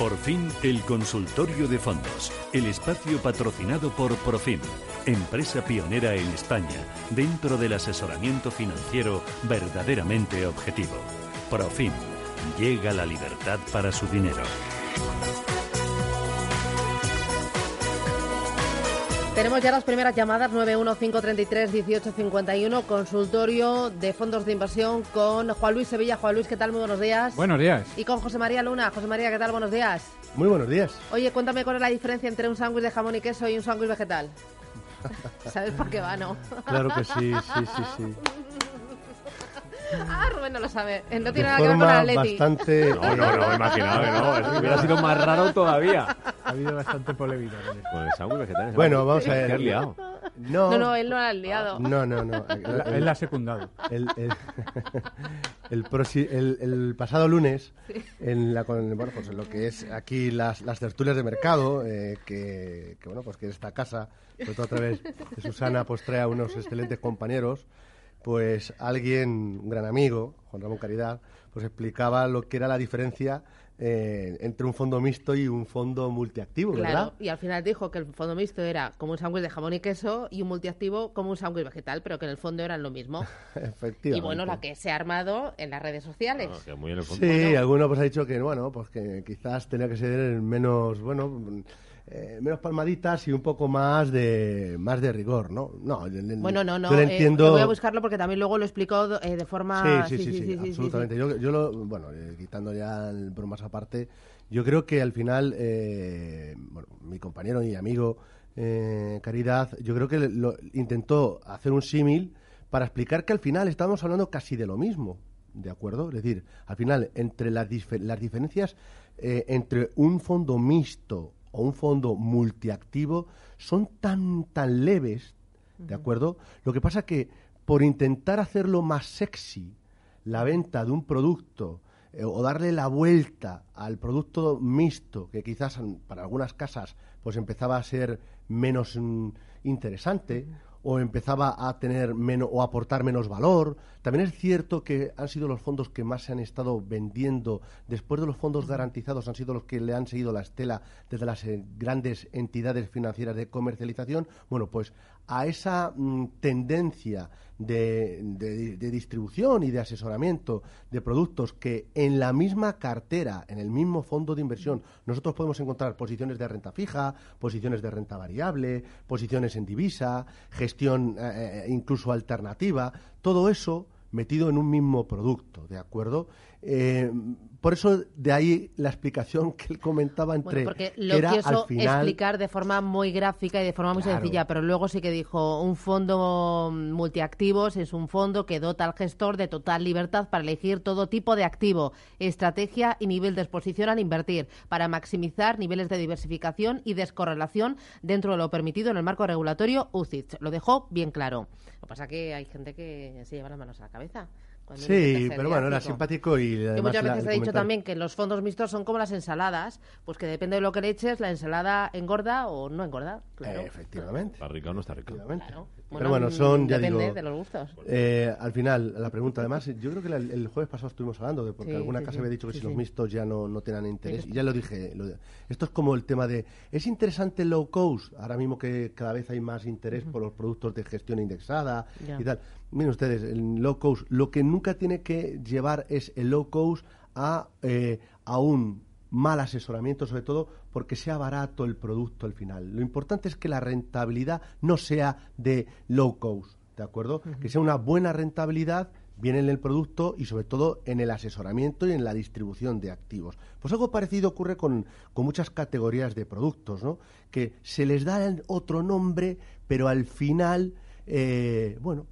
Por fin, el consultorio de fondos, el espacio patrocinado por Profim, empresa pionera en España dentro del asesoramiento financiero verdaderamente objetivo. Profim, llega la libertad para su dinero. Tenemos ya las primeras llamadas 915331851, consultorio de fondos de inversión con Juan Luis Sevilla. Juan Luis, ¿qué tal? Muy buenos días. Buenos días. Y con José María Luna. José María, ¿qué tal? Buenos días. Muy buenos días. Oye, cuéntame cuál es la diferencia entre un sándwich de jamón y queso y un sándwich vegetal. ¿Sabes por qué va, no? Claro que sí, sí, sí, sí. Ah, Rubén no lo sabe. No De tiene nada que ver con forma Atleti. bastante... No, no, no, imaginaba que no. Eso hubiera sido más raro todavía. Ha habido bastante polémica vegetal. Bueno, vamos a ver. ¿Qué has liado? No, No, no, él no lo ha liado. no, no, no. La- Él la ha secundado. El, el, el prosi- el- el pasado lunes, en, la, con, bueno, pues en lo que es aquí las, las tertulias de mercado, eh, que, que, bueno, pues que esta casa, sobre todo a través de Susana, pues trae a unos excelentes compañeros, pues alguien, un gran amigo, Juan Ramón Caridad, pues explicaba lo que era la diferencia eh, entre un fondo mixto y un fondo multiactivo, Claro, ¿verdad? y al final dijo que el fondo mixto era como un sándwich de jamón y queso y un multiactivo como un sándwich vegetal, pero que en el fondo eran lo mismo. Efectivamente. Y bueno, la que se ha armado en las redes sociales. No, que muy en el fondo. Sí, alguno pues ha dicho que bueno, pues que quizás tenía que ser menos, bueno, eh, menos palmaditas y un poco más de más de rigor, ¿no? No, yo le- Bueno, no, no. Yo eh, entiendo. voy a buscarlo porque también luego lo explicó eh, de forma. Sí, sí, sí, sí, absolutamente. Yo, yo lo, bueno, quitando ya el bromas aparte, yo creo que al final, eh, bueno, mi compañero y amigo eh, Caridad, yo creo que lo, intentó hacer un símil para explicar que al final estábamos hablando casi de lo mismo, ¿de acuerdo? Es decir, al final, entre las, las diferencias eh, entre un fondo mixto o un fondo multiactivo son tan, tan leves, ¿de acuerdo? Lo que pasa que por intentar hacerlo más sexy, la venta de un producto eh, o darle la vuelta al producto mixto, que quizás para algunas casas pues empezaba a ser menos mm, interesante o empezaba a tener menos o a aportar menos valor. También es cierto que han sido los fondos que más se han estado vendiendo después de los fondos garantizados han sido los que le han seguido la estela desde las eh, grandes entidades financieras de comercialización. Bueno, pues a esa mm, tendencia de, de- distribución y de asesoramiento de productos que en la misma cartera, en el mismo fondo de inversión, nosotros podemos encontrar posiciones de renta fija, posiciones de renta variable, posiciones en divisa, gestión eh, eh, incluso alternativa, todo eso metido en un mismo producto, ¿de acuerdo? Eh, por eso de ahí la explicación que él comentaba entre Bueno, porque que lo era quiso al final explicar de forma muy gráfica y de forma muy Claro. sencilla, pero luego sí que dijo, un fondo mm, multiactivos es un fondo que dota al gestor de total libertad para elegir todo tipo de activo, estrategia y nivel de exposición al invertir, para maximizar niveles de diversificación y descorrelación dentro de lo permitido en el marco regulatorio UCITS. Lo dejó bien claro. Lo que pasa que hay gente que se lleva las manos a la cabeza. Sí, pero bueno, era simpático y además muchas la- veces el he dicho también que los fondos mixtos son como las ensaladas, pues que depende de lo que le eches, la ensalada engorda o no engorda. Claro. Eh, efectivamente. ¿Está rica o no está rica? efectivamente. Pero bueno, son, ya depende digo, de los gustos. eh, al final, la pregunta además, yo creo que la- el jueves pasado estuvimos hablando de porque Sí, alguna sí, casa sí. había dicho que si los mixtos ya no, no tenían interés. Y ya lo dije. lo esto es como el tema de, ¿es interesante el low cost? Ahora mismo que cada vez hay más interés por los productos de gestión indexada Ya. y tal. Miren ustedes, el low cost, lo que nunca tiene que llevar es el low cost a, eh, a un mal asesoramiento, sobre todo porque sea barato el producto al final. Lo importante es que la rentabilidad no sea de low cost, ¿de acuerdo? Que sea una buena rentabilidad bien en el producto y sobre todo en el asesoramiento y en la distribución de activos. Pues algo parecido ocurre con, con muchas categorías de productos, ¿no? Que se les da otro nombre, pero al final, eh, bueno,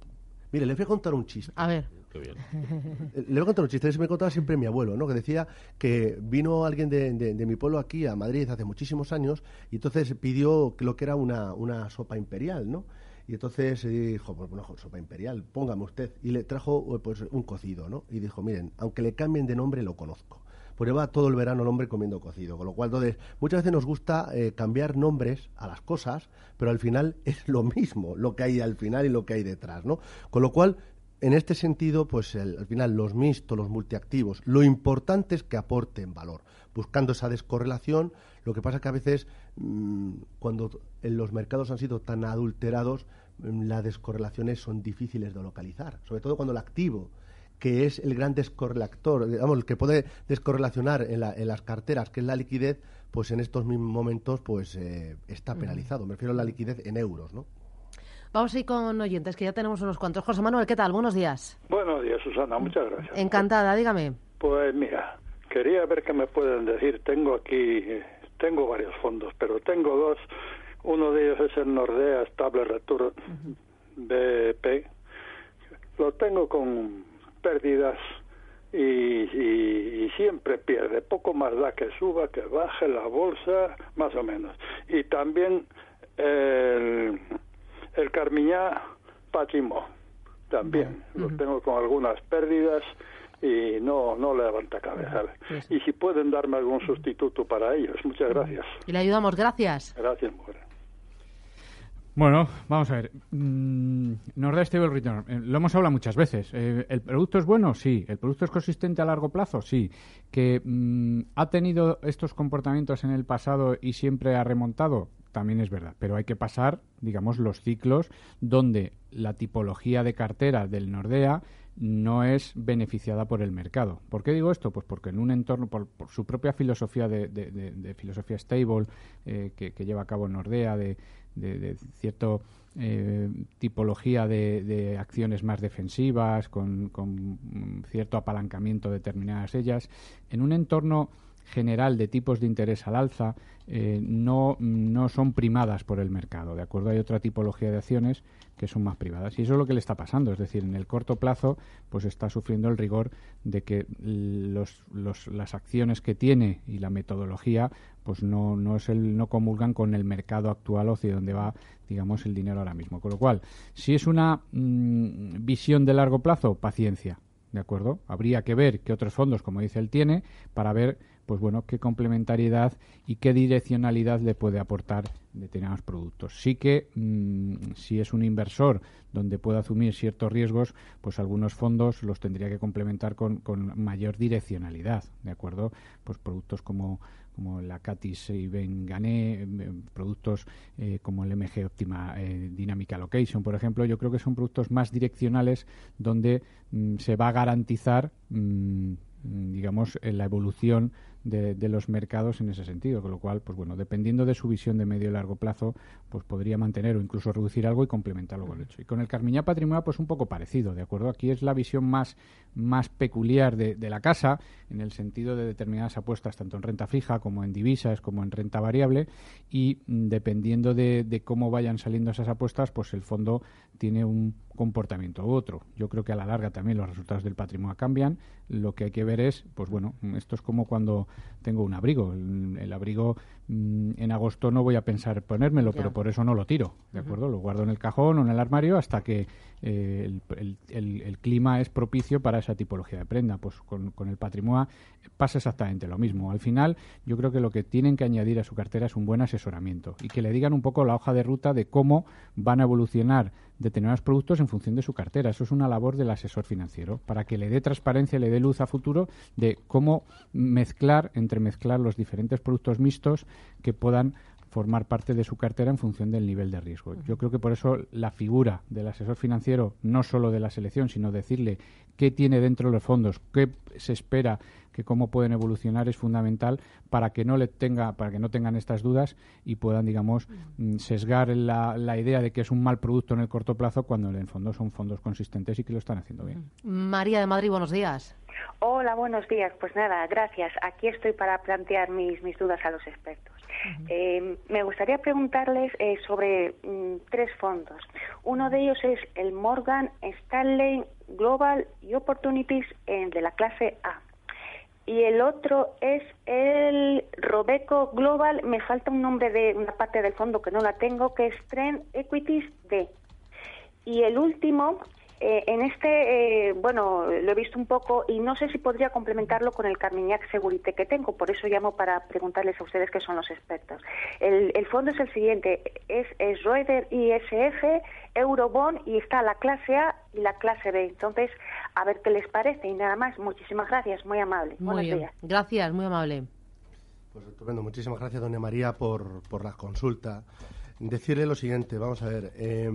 mire, les voy a contar un chiste. A ver, Eh, Le voy a contar un chiste me contaba siempre mi abuelo, ¿no? Que decía que vino alguien de, mi pueblo aquí a Madrid hace muchísimos años y entonces pidió lo que era una, sopa imperial, ¿no? Y entonces eh, dijo, pues bueno, sopa imperial, póngame usted. Y le trajo eh, pues un cocido, ¿no? Y dijo, miren, aunque le cambien de nombre, lo conozco. Pues lleva todo el verano el hombre comiendo cocido. Con lo cual, entonces, muchas veces nos gusta cambiar nombres a las cosas, pero al final es lo mismo, lo que hay al final y lo que hay detrás, ¿no? Con lo cual, en este sentido, pues el- al final los mixtos, los multiactivos, lo importante es que aporten valor, buscando esa descorrelación. Lo que pasa es que a veces, mm, cuando en los mercados han sido tan adulterados, mm, las descorrelaciones son difíciles de localizar, sobre todo cuando el activo que es el gran descorrelator, digamos, el que puede descorrelacionar en, la- en las carteras, que es la liquidez, pues en estos mismos momentos pues eh, está penalizado. Me refiero a la liquidez en euros, ¿no? Vamos a ir con oyentes, que ya tenemos unos cuantos. José Manuel, ¿qué tal? Buenos días. Buenos días, Susana. Muchas gracias. Encantada, dígame. Pues mira, quería ver qué me pueden decir. Tengo aquí, tengo varios fondos, pero tengo dos. Uno de ellos es el Nordea Stable Return BP. Lo tengo con pérdidas y, y- y siempre pierde. Poco más da que suba, que baje la bolsa, más o menos. Y también el, el Carmiñá Pachimó. También lo tengo con algunas pérdidas y no no levanta cabeza. Pues- Y si pueden darme algún sustituto para ellos. Muchas gracias. Y le ayudamos, gracias. Gracias, mujer. Bueno, vamos a ver. Mm, Nordea Stable Return. eh, lo hemos hablado muchas veces. Eh, ¿El producto es bueno? Sí. ¿El producto es consistente a largo plazo? Sí. ¿Que mm, ha tenido estos comportamientos en el pasado y siempre ha remontado? También es verdad. Pero hay que pasar, digamos, los ciclos donde la tipología de cartera del Nordea no es beneficiada por el mercado. ¿Por qué digo esto? Pues porque en un entorno, por, por su propia filosofía de, de- de- de filosofía stable eh, que, lleva a cabo Nordea, de, cierto eh, tipología de, acciones más defensivas, con, con, cierto apalancamiento de determinadas ellas, en un entorno general de tipos de interés al alza eh, no, no son primadas por el mercado, ¿de acuerdo? Hay otra tipología de acciones que son más privadas. Y eso es lo que le está pasando, es decir, en el corto plazo pues está sufriendo el rigor de que los, las acciones que tiene y la metodología pues no, no, es el, no comulgan con el mercado actual hacia donde va digamos el dinero ahora mismo. Con lo cual, si es una mm, visión de largo plazo, paciencia, ¿de acuerdo? Habría que ver qué otros fondos, como dice él, tiene para ver, pues bueno, qué complementariedad y qué direccionalidad le puede aportar determinados productos. Sí que mm, si es un inversor donde puede asumir ciertos riesgos, pues algunos fondos los tendría que complementar con, con mayor direccionalidad, ¿de acuerdo? Pues productos como como la Catis y Gané, productos eh, como el MG Optima eh, Dynamic Allocation, por ejemplo, yo creo que son productos más direccionales donde mm, se va a garantizar, mm, digamos, eh, la evolución de, de los mercados en ese sentido, con lo cual, pues bueno, dependiendo de su visión de medio y largo plazo, pues podría mantener o incluso reducir algo y complementarlo con el hecho. Y con el Carmiñá Patrimonial, pues un poco parecido, ¿de acuerdo? Aquí es la visión más, más peculiar de, de la casa, en el sentido de determinadas apuestas, tanto en renta fija como en divisas, como en renta variable, y mm, dependiendo de, de cómo vayan saliendo esas apuestas, pues el fondo tiene un comportamiento u otro. Yo creo que a la larga también los resultados del patrimonio cambian. Lo que hay que ver es, pues bueno, esto es como cuando tengo un abrigo. El, abrigo mm, en agosto no voy a pensar ponérmelo, Ya. pero por eso no lo tiro, ¿de acuerdo? Lo guardo en el cajón o en el armario hasta que eh, el, el- el- el clima es propicio para esa tipología de prenda. Pues con, con el patrimonio pasa exactamente lo mismo. Al final, yo creo que lo que tienen que añadir a su cartera es un buen asesoramiento y que le digan un poco la hoja de ruta de cómo van a evolucionar determinados productos en función de su cartera. Eso es una labor del asesor financiero, para que le dé transparencia, le dé luz a futuro de cómo mezclar, entremezclar los diferentes productos mixtos que puedan formar parte de su cartera en función del nivel de riesgo. Yo creo que por eso la figura del asesor financiero, no solo de la selección, sino decirle qué tiene dentro de los fondos, qué se espera, que cómo pueden evolucionar es fundamental para que no le tenga, para que no tengan estas dudas y puedan, digamos, mm, sesgar la, la idea de que es un mal producto en el corto plazo cuando en el fondo son fondos consistentes y que lo están haciendo bien. María de Madrid, buenos días. Hola, buenos días. Pues nada, gracias. Aquí estoy para plantear mis, mis dudas a los expertos. Eh, me gustaría preguntarles eh, sobre mm, tres fondos. Uno de ellos es el Morgan Stanley Global y Opportunities en, de la clase A. Y el otro es el Robeco Global, me falta un nombre de una parte del fondo que no la tengo, que es Trend Equities D. Y el último eh, en este, eh, bueno, lo he visto un poco y no sé si podría complementarlo con el Carmignac Segurité que tengo, por eso llamo para preguntarles a ustedes que son los expertos. El, fondo es el siguiente, es, es Reuter ISF, Eurobond y está la clase A y la clase B. Entonces, a ver qué les parece y nada más. Muchísimas gracias, muy amable. Muy bien. Gracias, muy amable. Pues estupendo. Muchísimas gracias, doña María, por, por la consulta. Decirle lo siguiente, vamos a ver. Eh,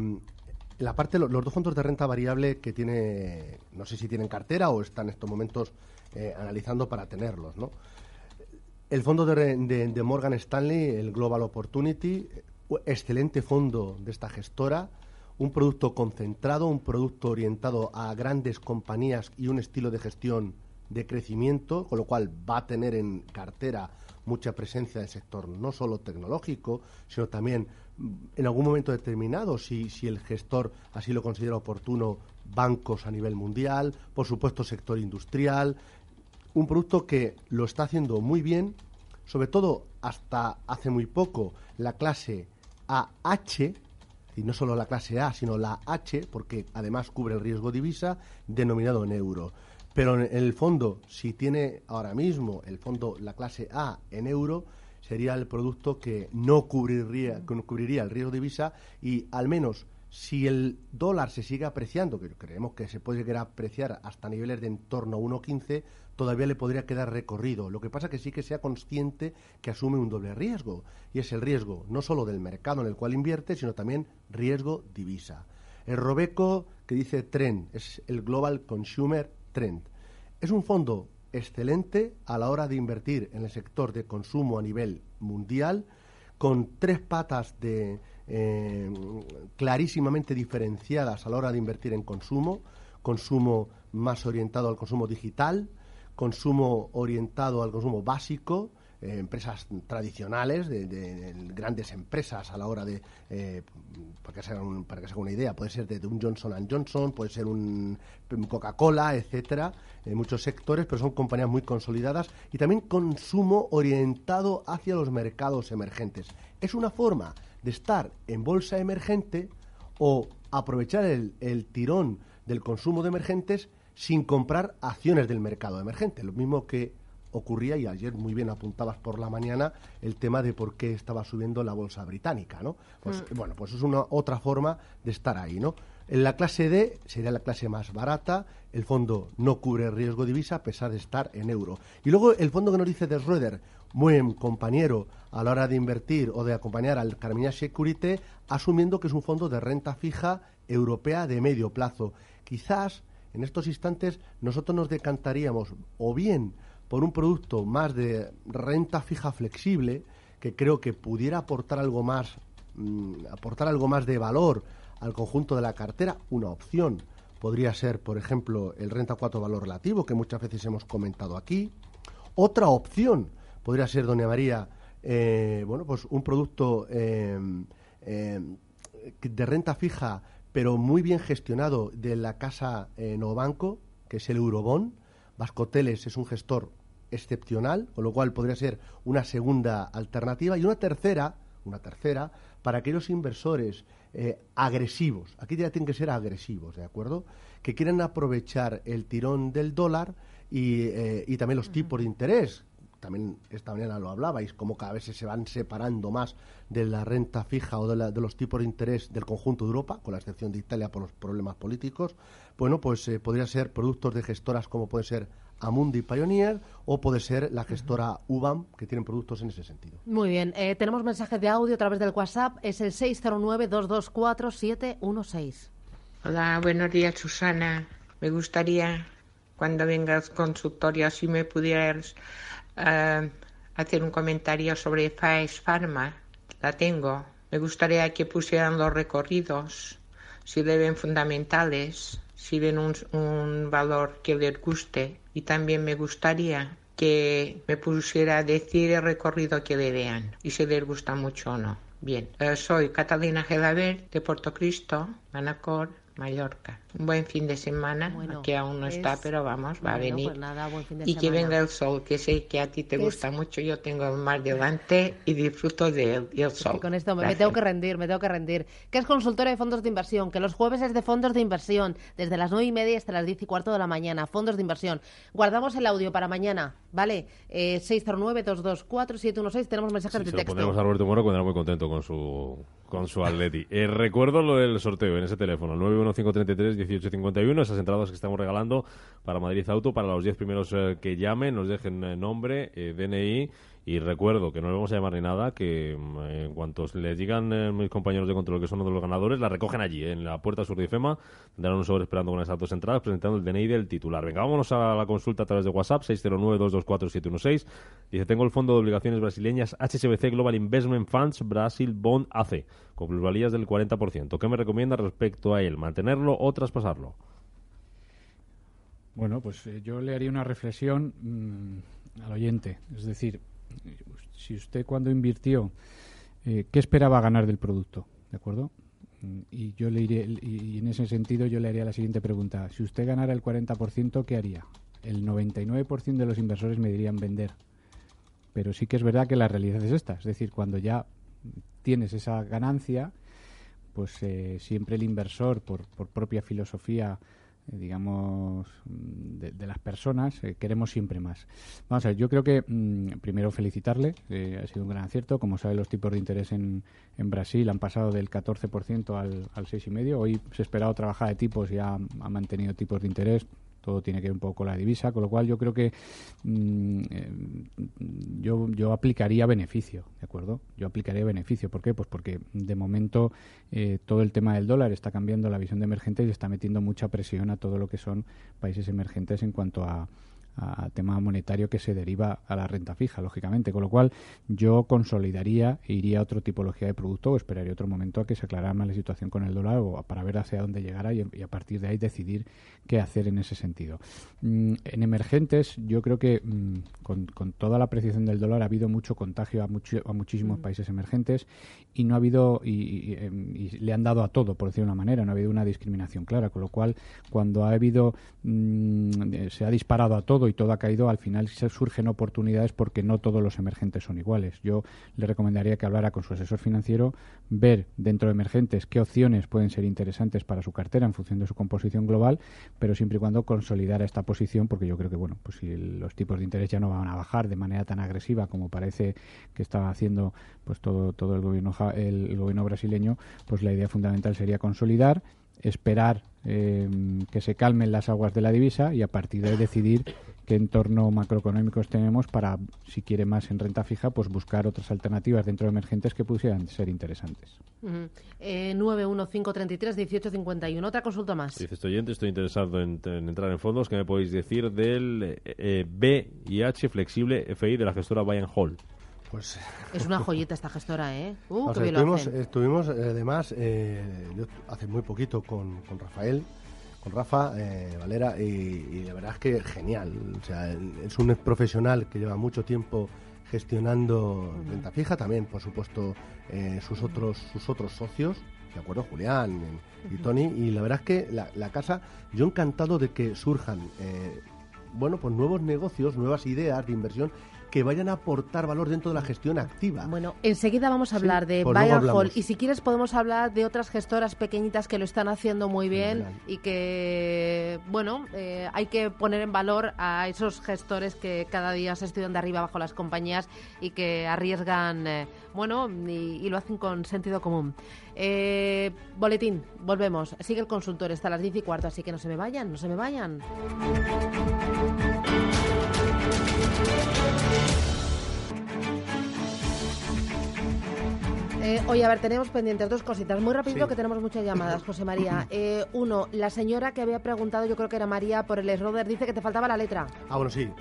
la parte, los, dos fondos de renta variable que tiene, no sé si tienen cartera o están en estos momentos eh, analizando para tenerlos, ¿no? El fondo de, Morgan Stanley, el Global Opportunity, excelente fondo de esta gestora, un producto concentrado, un producto orientado a grandes compañías y un estilo de gestión de crecimiento, con lo cual va a tener en cartera mucha presencia del sector, no solo tecnológico, sino también mm, en algún momento determinado, si, si el gestor así lo considera oportuno, bancos a nivel mundial, por supuesto sector industrial, un producto que lo está haciendo muy bien, sobre todo hasta hace muy poco la clase AH, y no solo la clase A, sino la H, porque además cubre el riesgo divisa, denominado en euro. Pero en el fondo, si tiene ahora mismo el fondo la clase A en euro, sería el producto que no cubriría, que no cubriría el riesgo de divisa y al menos si el dólar se sigue apreciando, que creemos que se puede llegar a apreciar hasta niveles de en torno a 1,15, todavía le podría quedar recorrido. Lo que pasa que sí que sea consciente que asume un doble riesgo, y es el riesgo no solo del mercado en el cual invierte, sino también riesgo divisa. El Robeco, que dice Trend, es el Global Consumer Trend. Es un fondo excelente a la hora de invertir en el sector de consumo a nivel mundial, con tres patas de, eh, clarísimamente diferenciadas a la hora de invertir en consumo, consumo más orientado al consumo digital, consumo orientado al consumo básico, eh, empresas tradicionales, de, grandes empresas a la hora de, eh, para, que se hagan para que una idea, puede ser de, un Johnson Johnson, puede ser un Coca-Cola, etcétera, en muchos sectores, pero son compañías muy consolidadas y también consumo orientado hacia los mercados emergentes. Es una forma de estar en bolsa emergente o aprovechar el, el tirón del consumo de emergentes sin comprar acciones del mercado emergente, lo mismo que ocurría, y ayer muy bien apuntabas por la mañana, el tema de por qué estaba subiendo la bolsa británica, ¿no? Pues mm. bueno, pues es una otra forma de estar ahí, ¿no? En la clase D sería la clase más barata, el fondo no cubre riesgo divisa a pesar de estar en euro. Y luego el fondo que nos dice de Schroeder, buen compañero a la hora de invertir o de acompañar al Carmignac Security, asumiendo que es un fondo de renta fija europea de medio plazo. Quizás en estos instantes nosotros nos decantaríamos o bien por un producto más de renta fija flexible que creo que pudiera aportar algo más mm, aportar algo más de valor al conjunto de la cartera, una opción podría ser, por ejemplo, el renta 4 valor relativo que muchas veces hemos comentado aquí. Otra opción podría ser, doña María, eh, bueno, pues un producto eh, eh, de renta fija, pero muy bien gestionado de la casa Novobanco, que es el Eurobond. Vascoteles es un gestor excepcional, con lo cual podría ser una segunda alternativa y una tercera, una tercera para aquellos inversores eh, agresivos. Aquí ya tienen que ser agresivos, ¿de acuerdo? Que quieren aprovechar el tirón del dólar y, eh, y también los tipos de interés también esta mañana lo hablabais, como cada vez se van separando más de la renta fija o de, los tipos de interés del conjunto de Europa, con la excepción de Italia por los problemas políticos, bueno, pues eh, podría ser productos de gestoras como puede ser Amundi Pioneer o puede ser la gestora UBAM, que tienen productos en ese sentido. Muy bien, eh, tenemos mensajes de audio a través del WhatsApp, es el 609-224-716. Hola, buenos días, Susana. Me gustaría, cuando vengas consultorio, si me pudieras uh, hacer un comentario sobre FAES Pharma. La tengo. Me gustaría que pusieran los recorridos, si deben fundamentales, si ven un, un valor que les guste y también me gustaría que me pusiera a decir el recorrido que le vean y si les gusta mucho o no. Bien, eh, soy Catalina Gelaber de Puerto Cristo, Manacor, Mallorca. Un buen fin de semana, que aún no está, pero vamos, va a venir. Pues y que venga el sol, que sé que a ti te gusta mucho, yo tengo el mar delante y disfruto de él y el sol. con esto me, tengo que rendir, me tengo que rendir. Que es consultora de fondos de inversión, que los jueves es de fondos de inversión, desde las nueve y media hasta las diez y cuarto de la mañana, fondos de inversión. Guardamos el audio para mañana, ¿vale? Eh, 609-224-716, tenemos mensajes de se texto. Lo ponemos a Roberto Moro cuando era muy contento con su, con su Atleti. Eh, recuerdo lo del sorteo en ese teléfono, 915331851, esas entradas que estamos regalando para Madrid Auto, para los 10 primeros eh, que llamen, nos dejen eh, nombre, DNI y recuerdo que no le vamos a llamar ni nada, que mm, en cuanto les digan eh, mis compañeros de control que son uno de los ganadores, la recogen allí, en la puerta sur de IFEMA, tendrán un sobre esperando con esas dos entradas, presentando el DNI del titular. Venga, vámonos a la consulta a través de WhatsApp, 609-224-716. Dice, tengo el fondo de obligaciones brasileñas HSBC Global Investment Funds Brasil Bond AC, con plusvalías del 40%. ¿Qué me recomienda respecto a él? ¿Mantenerlo o traspasarlo? Bueno, pues eh, yo le haría una reflexión mm, al oyente. Es decir, si usted cuando invirtió, eh, ¿qué esperaba ganar del producto? ¿De acuerdo? Mm, Y yo le iré, y en ese sentido yo le haría la siguiente pregunta. Si usted ganara el 40%, ¿qué haría? El 99% de los inversores me dirían vender. Pero sí que es verdad que la realidad es esta. Es decir, cuando ya tienes esa ganancia, pues eh, siempre el inversor, por, por propia filosofía, digamos, mm, de, de las personas, eh, queremos siempre más. Vamos a ver, yo creo que mm, primero felicitarle, eh, ha sido un gran acierto. Como sabe, los tipos de interés en, en Brasil han pasado del 14% al, al 6,5%. Hoy se esperaba otra bajada de tipos y ha mantenido tipos de interés todo tiene que ver un poco con la divisa, con lo cual yo creo que mm, eh, yo, yo aplicaría beneficio, ¿de acuerdo? Yo aplicaría beneficio. ¿Por qué? Pues porque de momento eh, todo el tema del dólar está cambiando la visión de emergentes y está metiendo mucha presión a todo lo que son países emergentes en cuanto a a tema monetario que se deriva a la renta fija, lógicamente. Con lo cual, yo consolidaría e iría a otra tipología de producto o esperaría otro momento a que se aclarara más la situación con el dólar o para ver hacia dónde llegara y, y a partir de ahí decidir qué hacer en ese sentido. Mm, en emergentes, yo creo que mm, con, con, toda la apreciación del dólar ha habido mucho contagio a, mucho, a muchísimos mm. países emergentes y no ha habido, y, y, em, y, le han dado a todo, por decirlo de una manera, no ha habido una discriminación clara. Con lo cual, cuando ha habido, se ha disparado a todo, y todo ha caído, al final surgen oportunidades porque no todos los emergentes son iguales. Yo le recomendaría que hablara con su asesor financiero, ver dentro de emergentes qué opciones pueden ser interesantes para su cartera en función de su composición global, pero siempre y cuando consolidara esta posición, porque yo creo que bueno, pues si los tipos de interés ya no van a bajar de manera tan agresiva como parece que está haciendo pues todo todo el gobierno el gobierno brasileño, pues la idea fundamental sería consolidar esperar eh, que se calmen las aguas de la divisa y a partir de ahí decidir qué entorno macroeconómicos tenemos para, si quiere más en renta fija, pues buscar otras alternativas dentro de emergentes que pudieran ser interesantes. Uh -huh. eh, 915331851. Otra consulta más. Dice este oyente, estoy interesado en, en, entrar en fondos. ¿Qué me podéis decir del eh, eh, BIH flexible FI de la gestora Bayern Hall? Pues, es una joyita esta gestora, ¿eh? Uh, o sea, estuvimos, estuvimos, además, eh, hace muy poquito con, con Rafael, con Rafa eh, Valera, y, y, la verdad es que genial. O sea, es un profesional que lleva mucho tiempo gestionando uh -huh. renta fija, también, por supuesto, eh, sus, otros, sus otros socios, de acuerdo, Julián y Tony, y la verdad es que la, la casa, yo encantado de que surjan, eh, bueno, pues nuevos negocios, nuevas ideas de inversión que vayan a aportar valor dentro de la gestión activa. Bueno, enseguida vamos a hablar sí, de pues Hall y si quieres podemos hablar de otras gestoras pequeñitas que lo están haciendo muy bien y que, bueno, eh, hay que poner en valor a esos gestores que cada día se estudian de arriba abajo las compañías y que arriesgan, eh, bueno, y, y, lo hacen con sentido común. Eh, boletín, volvemos. Sigue el consultor, está a las 10 y cuarto, así que no se me vayan, no se me vayan. Eh, oye, a ver, tenemos pendientes dos cositas. Muy rapidito Sí. que tenemos muchas llamadas, José María. Eh, uno, la señora que había preguntado, yo creo que era María, por el Schroeder, dice que te faltaba la letra. Ah, bueno, sí, eh,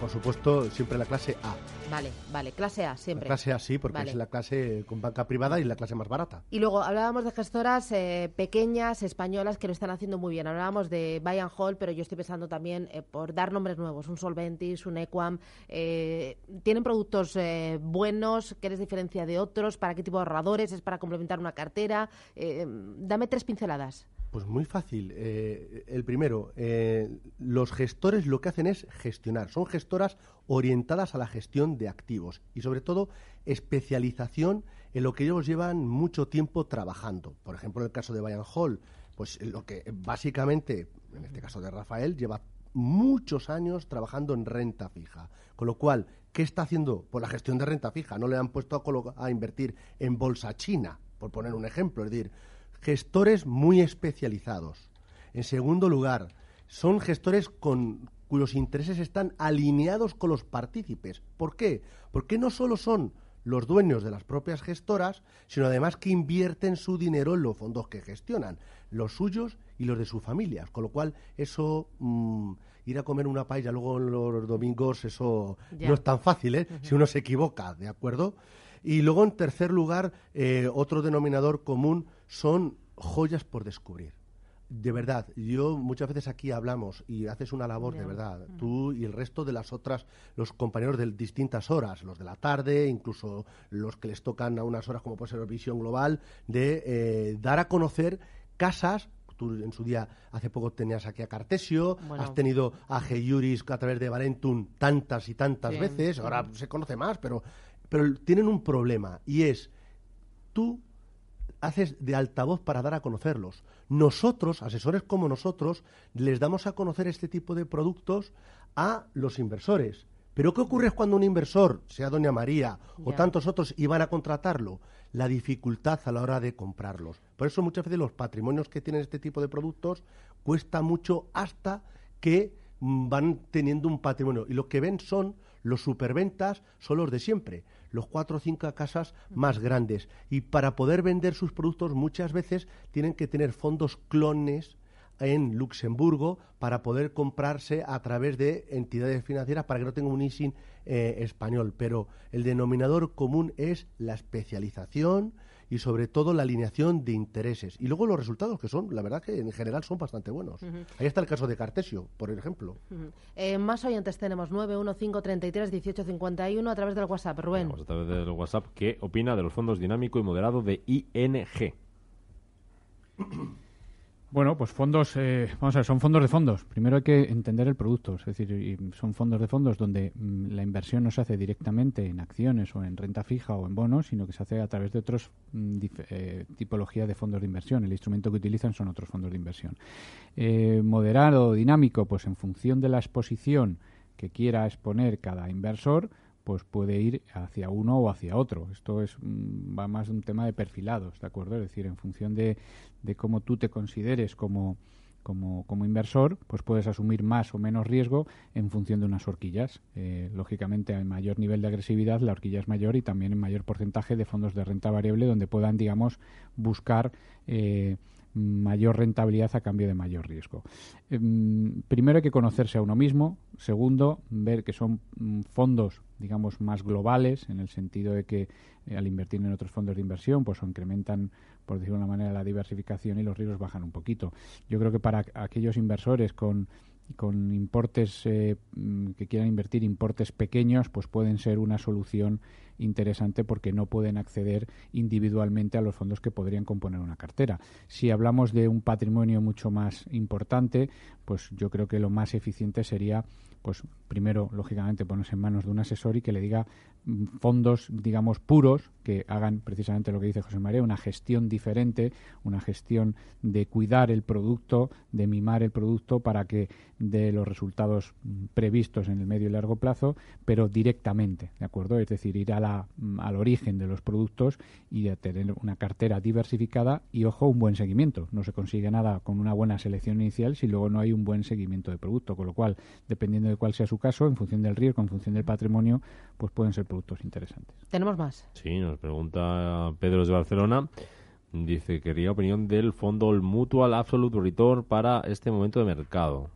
por supuesto, siempre la clase A. Vale, vale, clase A, La siempre. clase A sí, porque Vale. es la clase con banca privada y la clase más barata. Y luego hablábamos de gestoras eh, pequeñas, españolas, que lo están haciendo muy bien. Hablábamos de and Hold, pero yo estoy pensando también por dar nombres nuevos. Un Solventis, un Equam. ¿Tienen productos buenos? ¿Qué les diferencia de otros? ¿Para qué tipo de ¿Es para complementar una cartera? Eh, dame tres pinceladas. Pues muy fácil. Eh, el primero, eh, los gestores lo que hacen es gestionar. Son gestoras orientadas a la gestión de activos y sobre todo especialización en lo que ellos llevan mucho tiempo trabajando. Por ejemplo, en el caso de Bayern Hall, pues lo que básicamente, en este caso de Rafael, lleva muchos años trabajando en renta fija. Con lo cual, ¿qué está haciendo? Pues la gestión de renta fija. No le han puesto a invertir en bolsa china, por poner un ejemplo. Es decir, gestores muy especializados. En segundo lugar, son gestores con, cuyos intereses están alineados con los partícipes. ¿Por qué? Porque no solo son los dueños de las propias gestoras, sino además que invierten su dinero en los fondos que gestionan, los suyos y los de sus familias. Con lo cual, eso, mm, ir a comer una paella luego en los domingos, eso Ya. no es tan fácil, ¿eh? Si uno se equivoca, ¿de acuerdo? Y luego, en tercer lugar, eh, otro denominador común son joyas por descubrir. De verdad, yo muchas veces aquí hablamos y haces una labor de verdad, tú y el resto de las otras, los compañeros de distintas horas, los de la tarde, incluso los que les tocan a unas horas como puede ser Visión Global, de eh, dar a conocer casas. Tú en su día, hace poco tenías aquí a Cartesio, Bueno. has tenido a Geyuris a través de Valentum tantas y tantas veces, ahora se conoce más, pero, pero tienen un problema y es tú haces de altavoz para dar a conocerlos. Nosotros, asesores como nosotros, les damos a conocer este tipo de productos a los inversores. Pero ¿qué ocurre cuando un inversor, sea Doña María o Ya. tantos otros, iban a contratarlo? La dificultad a la hora de comprarlos. Por eso muchas veces los patrimonios que tienen este tipo de productos cuesta mucho hasta que mm, van teniendo un patrimonio. Y lo que ven son los superventas, son los de siempre, los cuatro o cinco casas más grandes. Y para poder vender sus productos muchas veces tienen que tener fondos clones en Luxemburgo para poder comprarse a través de entidades financieras para que no tenga un ISIN eh, español. Pero el denominador común es la especialización y sobre todo la alineación de intereses. Y luego los resultados que son, la verdad que en general son bastante buenos. Ahí está el caso de Cartesio, por ejemplo. Ujú. Eh, más oyentes tenemos 915331851 a través del WhatsApp. Rubén. Vamos a través del WhatsApp. ¿Qué opina de los fondos dinámico y moderado de ING? Bueno, pues fondos, eh, vamos a ver, son fondos de fondos. Primero hay que entender el producto, es decir, son fondos de fondos donde mm, la inversión no se hace directamente en acciones o en renta fija o en bonos, sino que se hace a través de otros mm, eh, tipología de fondos de inversión. El instrumento que utilizan son otros fondos de inversión. Eh, moderado o dinámico, pues en función de la exposición que quiera exponer cada inversor, pues puede ir hacia uno o hacia otro. Esto es mm, va más de un tema de perfilados, ¿de acuerdo? Es decir, en función de, de cómo tú te consideres como, como, como inversor, pues puedes asumir más o menos riesgo en función de unas horquillas. Eh, lógicamente, a mayor nivel de agresividad, la horquilla es mayor y también en mayor porcentaje de fondos de renta variable donde puedan, digamos, buscar eh, mayor rentabilidad a cambio de mayor riesgo. Em, primero hay que conocerse a uno mismo. Segundo, ver que son mm, fondos, digamos, más globales, en el sentido de que eh, al invertir en otros fondos de inversión, pues incrementan, por decirlo de una manera, la diversificación y los riesgos bajan un poquito. Yo creo que para aquellos inversores con con importes eh, mm, que quieran invertir importes pequeños, pues pueden ser una solución interesante porque no pueden acceder individualmente a los fondos que podrían componer una cartera. Si hablamos de un patrimonio mucho más importante, pues yo creo que lo más eficiente sería pues primero, lógicamente, ponerse en manos de un asesor y que le diga fondos, digamos, puros, que hagan precisamente lo que dice José María, una gestión diferente, una gestión de cuidar el producto, de mimar el producto para que dé los resultados mm, previstos en el medio y largo plazo, pero directamente, ¿de acuerdo? Es decir, ir a la, mm, al origen de los productos y a tener una cartera diversificada y, ojo, un buen seguimiento. No se consigue nada con una buena selección inicial si luego no hay un un buen seguimiento de producto, con lo cual, dependiendo de cuál sea su caso, en función del riesgo, en función del patrimonio, pues pueden ser productos interesantes. ¿Tenemos más? Sí, nos pregunta Pedro de Barcelona. Dice, quería opinión del fondo Mutual Absolute Return para este momento de mercado.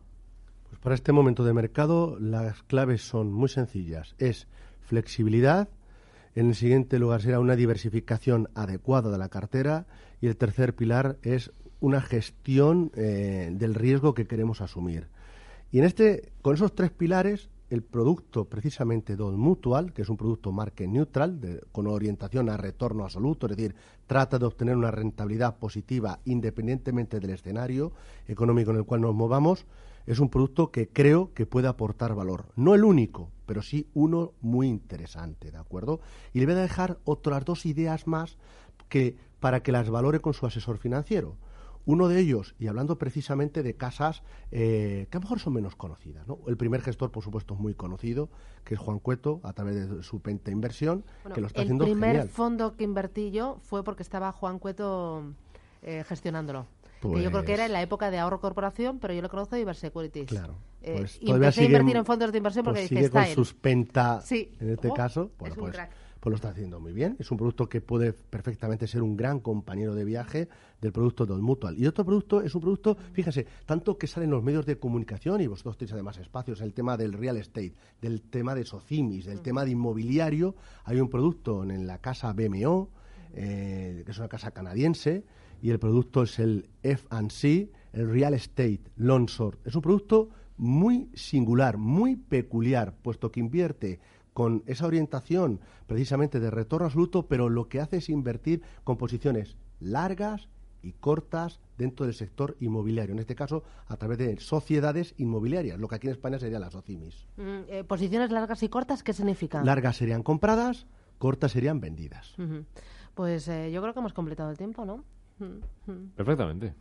Pues para este momento de mercado las claves son muy sencillas. Es flexibilidad, en el siguiente lugar será una diversificación adecuada de la cartera y el tercer pilar es una gestión eh, del riesgo que queremos asumir. Y en este, con esos tres pilares, el producto precisamente Don Mutual, que es un producto market neutral, con orientación a retorno absoluto, es decir, trata de obtener una rentabilidad positiva independientemente del escenario económico en el cual nos movamos, es un producto que creo que puede aportar valor. No el único, pero sí uno muy interesante, ¿de acuerdo? Y le voy a dejar otras dos ideas más que para que las valore con su asesor financiero. Uno de ellos, y hablando precisamente de casas eh, que a lo mejor son menos conocidas. ¿no? El primer gestor, por supuesto, es muy conocido, que es Juan Cueto, a través de su Penta Inversión, que lo está haciendo El primer fondo que invertí yo fue porque estaba Juan Cueto eh, gestionándolo. Que yo creo que era en la Pues época de ahorro corporación, pero yo lo conozco de Ibersecurities. Claro. Eh, Pues y todavía empecé a sigue- invertir en fondos de inversión porque pues sigue está con él. sus Penta, Sí. en este Oh, caso, es bueno, un pues, crack. Pues lo está haciendo muy bien. Es un producto que puede perfectamente ser un gran compañero de viaje del producto del Mutual. Y otro producto es un producto, fíjense, tanto que sale en los medios de comunicación y vosotros tenéis además espacios, el tema del real estate, del tema de socimis, del tema de inmobiliario. Hay un producto en la casa BMO, eh, que es una casa canadiense, y el producto es el F&C, el Real Estate Lonsor. Es un producto muy singular, muy peculiar, puesto que invierte con esa orientación precisamente de retorno absoluto, pero lo que hace es invertir con posiciones largas y cortas dentro del sector inmobiliario, en este caso a través de sociedades inmobiliarias, lo que aquí en España sería las OCIMIS. Mm, eh, posiciones largas y cortas, ¿qué significa? Largas serían compradas, cortas serían vendidas. Pues eh, yo creo que hemos completado el tiempo, ¿no? Perfectamente.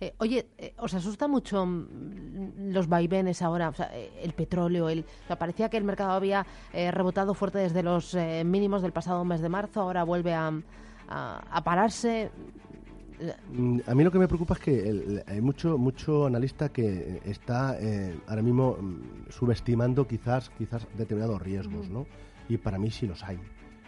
Eh, oye, eh, ¿os asusta mucho mm, los vaivenes ahora? O sea, eh, el petróleo, el, o sea, parecía que el mercado había eh, rebotado fuerte desde los eh, mínimos del pasado mes de marzo, ahora vuelve a, a- a pararse. Mm, A mí lo que me preocupa es que el- hay mucho mucho analista que está eh, ahora mismo mm, subestimando quizás quizás determinados riesgos, ¿no? Y para mí sí los hay,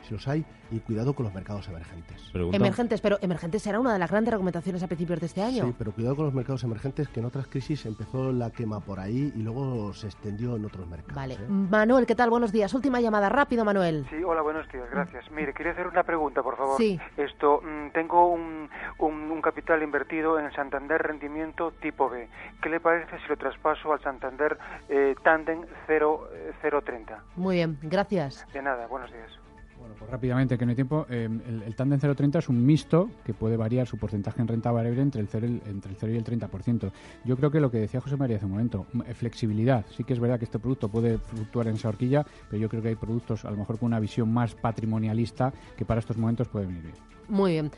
sí los hay y cuidado con los mercados emergentes. Pregunta- Emergentes, pero emergentes será una de las grandes recomendaciones a principios de este año. Sí, pero cuidado con los mercados emergentes que en otras crisis empezó la quema por ahí y luego se extendió en otros mercados. Vale. ¿eh? Manuel, ¿qué tal? Buenos días. Última llamada, rápido, Manuel. Sí, hola, buenos días, gracias. Mire, quería hacer una pregunta, por favor. Sí. Esto, mm, tengo un, un, un capital invertido en el Santander Rendimiento tipo B. ¿Qué le parece si lo traspaso al Santander eh, Tandem 0, eh, 030? Muy bien, gracias. De nada, buenos días. Bueno, pues rápidamente, que no hay tiempo. eh, el, el tándem 030 es un mixto que puede variar su porcentaje en renta variable entre el 0 y el, entre el 0 y el 30%. Yo creo que lo que decía José María hace un momento, eh, flexibilidad. Sí que es verdad que este producto puede fluctuar en esa horquilla, pero yo creo que hay productos a lo mejor con una visión más patrimonialista que para estos momentos puede venir bien. Muy bien.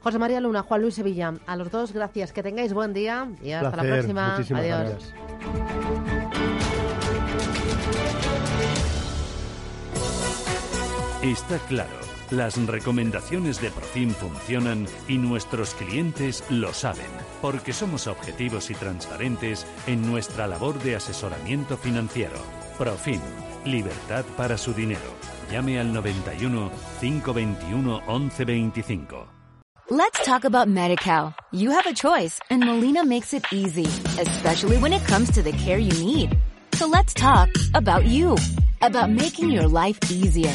José María Luna, Juan Luis Sevilla, a los dos gracias. Que tengáis buen día y hasta la próxima. muchísimas Adiós. gracias. Está claro, las recomendaciones de Profim funcionan y nuestros clientes lo saben, porque somos objetivos y transparentes en nuestra labor de asesoramiento financiero. Profim, libertad para su dinero. Llame al 91 521 1125. Let's talk about MediCal. You have a choice and Molina makes it easy, especially when it comes to the care you need. So let's talk about you, about making your life easier,